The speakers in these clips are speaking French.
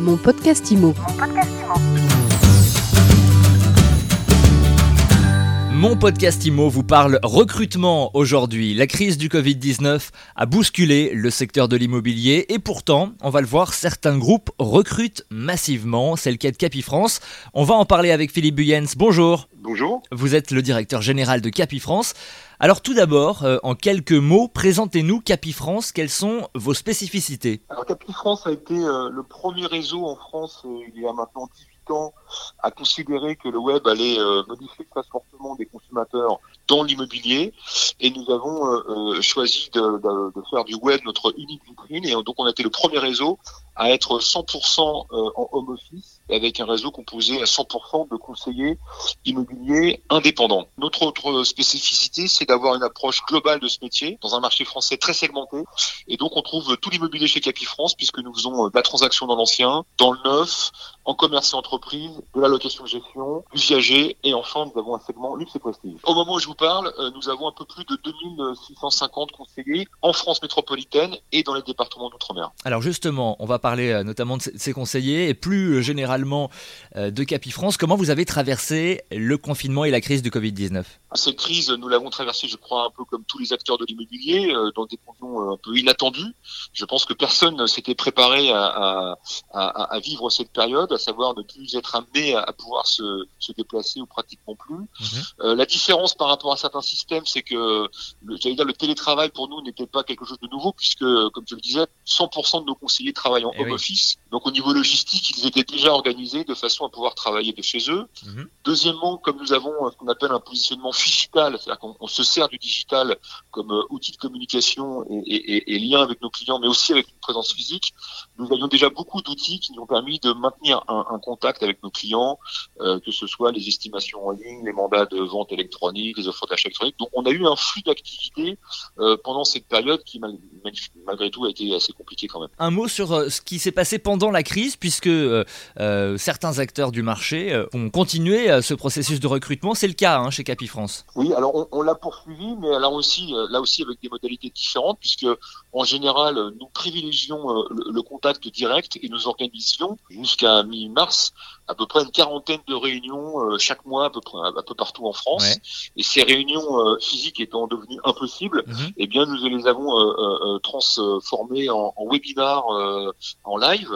Mon podcast IMO. IMO vous parle recrutement aujourd'hui. La crise du Covid-19 a bousculé le secteur de l'immobilier et pourtant, on va le voir, certains groupes recrutent massivement. C'est le cas de Capifrance. On va en parler avec Philippe Buyens. Bonjour. Bonjour. Vous êtes le directeur général de Capifrance. Alors tout d'abord, euh, en quelques mots, présentez-nous Capifrance. Quelles sont vos spécificités? Alors Capifrance a été euh, le premier réseau en France euh, il y a maintenant 18 à considérer que le web allait euh, modifier très fortement des consommateurs dans l'immobilier. Et nous avons euh, euh, choisi de, faire du web notre unique vitrine. Et donc on a été le premier réseau à être 100% euh, en home office et avec un réseau composé à 100% de conseillers immobiliers indépendants. Notre autre spécificité, c'est d'avoir une approche globale de ce métier dans un marché français très segmenté et donc on trouve tout l'immobilier chez Capifrance puisque nous faisons euh, de la transaction dans l'ancien, dans le neuf, en commerce et entreprise, de la location de gestion, du viager et enfin nous avons un segment luxe et prestige. Au moment où je vous parle, euh, nous avons un peu plus de 2650 conseillers en France métropolitaine et dans les départements d'outre-mer. Alors justement, on va parler euh, notamment de ces- conseillers et plus généralement euh, de Capifrance. Comment vous avez traversé le confinement et la crise du Covid-19 Cette crise, nous l'avons traversée, je crois, un peu comme tous les acteurs de l'immobilier, euh, dans des conditions euh, un peu inattendues. Je pense que personne ne s'était préparé à, à, à- à vivre cette période, à savoir ne plus être amené à, pouvoir se, se déplacer ou pratiquement plus. Euh, la différence par rapport à certains systèmes, c'est que le, j'allais dire, le télétravail pour nous n'était pas quelque chose de nouveau, puisque, comme je le disais, 100% de nos conseillers travaillent en Eh home oui. office. Donc au niveau logistique, ils étaient déjà organisés de façon à pouvoir travailler de chez eux. Mhm. Deuxièmement, comme nous avons ce qu'on appelle un positionnement digital, c'est-à-dire qu'on on se sert du digital comme euh, outil de communication et, et- lien avec nos clients, mais aussi avec une présence physique, nous avions déjà beaucoup d'outils qui nous ont permis de maintenir un, un contact avec nos clients, euh, que ce soit les estimations en ligne, les mandats de vente électronique, les offres d'achat électronique. Donc on a eu un flux d'activité euh, pendant cette période qui mal- mal- malgré tout a été assez compliquée quand même. Un mot sur euh, ce qui s'est passé pendant la crise, puisque euh, certains acteurs du marché euh, ont continué euh, ce processus de recrutement. C'est le cas hein, chez Capifrance. Oui, alors on, l'a poursuivi, mais là aussi, là aussi avec des modalités différentes, puisque en général, nous privilégions le contact direct et nous organisions jusqu'à mi-mars à peu près une quarantaine de réunions euh, chaque mois à peu près un peu partout en France. Ouais. Et ces réunions euh, physiques étant devenues impossibles, Mhm. eh bien nous les avons euh, euh, euh, transformées en, en webinars euh, en live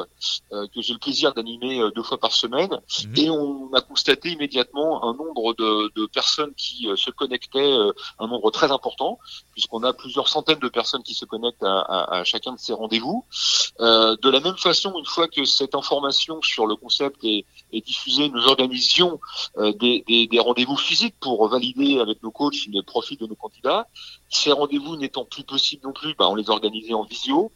euh, que j'ai le plaisir d'animer deux fois par semaine. Mhm. Et on a constaté immédiatement un nombre de, de personnes qui se connectaient, euh, un nombre très important, puisqu'on a plusieurs centaines de personnes qui se connectent à, à- à chacun de ces rendez-vous. Euh, de la même façon, une fois que cette information sur le concept est, est diffusée, nous organisions euh, des, rendez-vous physiques pour valider avec nos coachs les profils de nos candidats. Ces rendez-vous n'étant plus possibles non plus, bah, on les organisait en visio.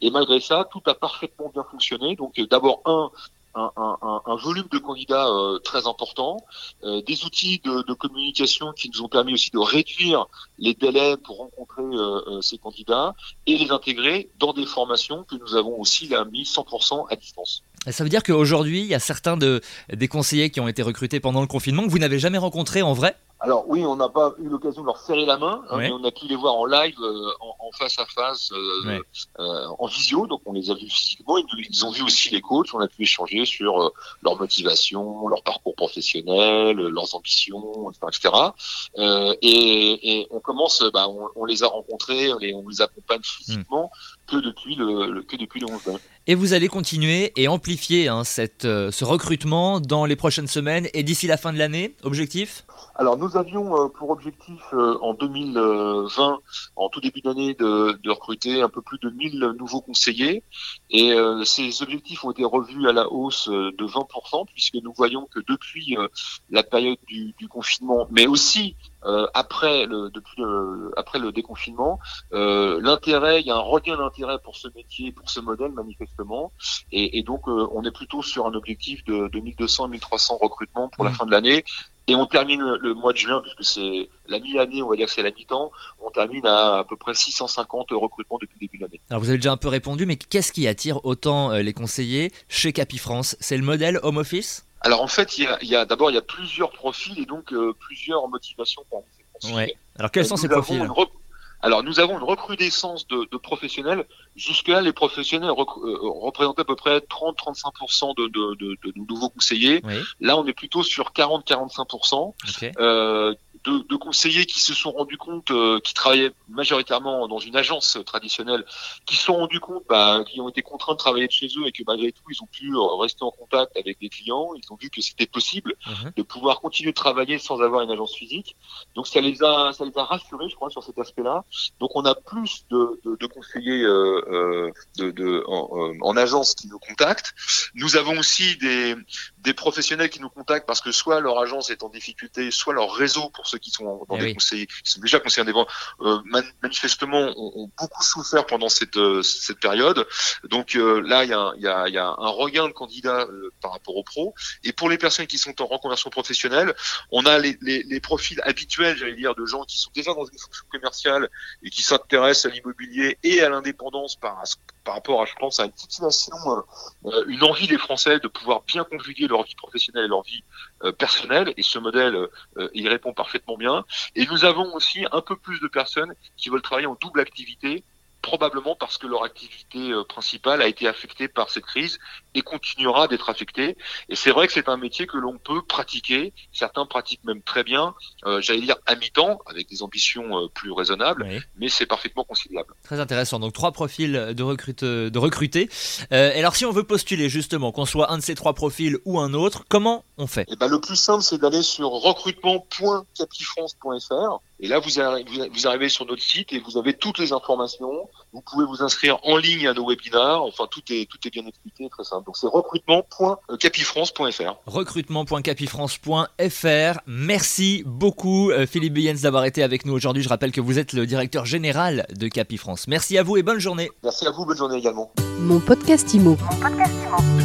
Et malgré ça, tout a parfaitement bien fonctionné. Donc euh, d'abord un volume de candidats euh, très important, des outils de, communication qui nous ont permis aussi de réduire les délais pour rencontrer ces candidats et les intégrer dans des formations que nous avons aussi là, mis 100% à distance. Ça veut dire qu'aujourd'hui, il y a certains de, des conseillers qui ont été recrutés pendant le confinement que vous n'avez jamais rencontrés en vrai? Alors oui, on n'a pas eu l'occasion de leur serrer la main, hein, Ouais. mais on a pu les voir en live, euh, en, en face à face, euh, Ouais. euh, en visio. Donc on les a vus physiquement. Ils, ils ont vu aussi les coachs. On a pu échanger sur euh, leur motivation, leur parcours professionnel, euh, leurs ambitions, etc. et, et on commence, bah, on, on les a rencontrés, on les, on les accompagne physiquement que depuis le, le- que depuis le 11 mai. Et vous allez continuer et amplifier hein, cette, ce recrutement dans les prochaines semaines et d'ici la fin de l'année. Objectif? Alors nous avions euh, pour objectif euh, en 2020, en tout début d'année, de, de recruter un peu plus de 1000 nouveaux conseillers. Et euh, ces objectifs ont été revus à la hausse de 20%, puisque nous voyons que depuis euh, la période du, du confinement, mais aussi euh, après le depuis le, après le déconfinement, l'intérêt, il y a un regain d'intérêt pour ce métier, pour ce modèle manifestement, et, et donc on est plutôt sur un objectif de, de 1200 1300 recrutements pour la Mhm. fin de l'année. Et on termine le, mois de juin, puisque c'est la mi-année, on va dire que c'est la mi-temps, on termine à à peu près 650 recrutements depuis le début de l'année. Alors vous avez déjà un peu répondu, mais qu'est-ce qui attire autant euh, les conseillers chez Capifrance? C'est le modèle home office? Alors en fait, il y a, d'abord il y a plusieurs profils et donc euh, plusieurs motivations parmi ces profils. Ouais. Alors quels sont Nous ces profils? Alors nous avons une recrudescence de, de professionnels. Jusque-là, les professionnels euh, représentaient à peu près 30-35% de, de, de, de, nouveaux conseillers. Là, on est plutôt sur 40-45%. Okay. Euh, de, de, conseillers qui se sont rendus compte, euh, qui travaillaient majoritairement dans une agence traditionnelle, qui se sont rendus compte, bah, qui ont été contraints de travailler de chez eux et que malgré tout, ils ont pu euh, rester en contact avec des clients. Ils ont vu que c'était possible mhm. de pouvoir continuer de travailler sans avoir une agence physique. Donc ça les a, ça les a rassurés, je crois, sur cet aspect-là. Donc on a plus de, de, de conseillers euh, euh de, de en, en, agence qui nous contactent. Nous avons aussi des, des professionnels qui nous contactent parce que soit leur agence est en difficulté, soit leur réseau pour ceux qui sont dans eh des conseils, qui sont déjà conseillers indépendants, euh, manifestement ont, ont, beaucoup souffert pendant cette, euh, cette période. Donc euh, là, il y a, y, a, y a, un regain de candidats euh, par rapport aux pros. Et pour les personnes qui sont en reconversion professionnelle, on a les, les, les profils habituels, j'allais dire, de gens qui sont déjà dans une fonction commerciale et qui s'intéressent à l'immobilier et à l'indépendance par, par rapport à, je pense, à une situation, une envie des Français de pouvoir bien conjuguer leur vie professionnelle et leur vie personnelle. Et ce modèle, il répond parfaitement bien. Et nous avons aussi un peu plus de personnes qui veulent travailler en double activité probablement parce que leur activité euh, principale a été affectée par cette crise et continuera d'être affectée. Et c'est vrai que c'est un métier que l'on peut pratiquer. Certains pratiquent même très bien, euh, j'allais dire à mi-temps, avec des ambitions euh, plus raisonnables, mais c'est parfaitement conciliable. Très intéressant. Donc trois profils de, recrute, de recruter. Euh, et alors si on veut postuler justement, qu'on soit un de ces trois profils ou un autre, comment on fait? Eh ben, Le plus simple, c'est d'aller sur recrutement.capifrance.fr et là, vous, arrivez, vous arrivez sur notre site et vous avez toutes les informations. Vous pouvez vous inscrire en ligne à nos webinars. Enfin, tout est, tout est bien expliqué, très simple. Donc, c'est recrutement.capifrance.fr. Recrutement.capifrance.fr. Merci beaucoup, euh, Philippe Buyens, d'avoir été avec nous aujourd'hui. Je rappelle que vous êtes le directeur général de Capifrance. Merci à vous et bonne journée. Merci à vous, bonne journée également. Mon podcast Imo. Mon podcast Imo.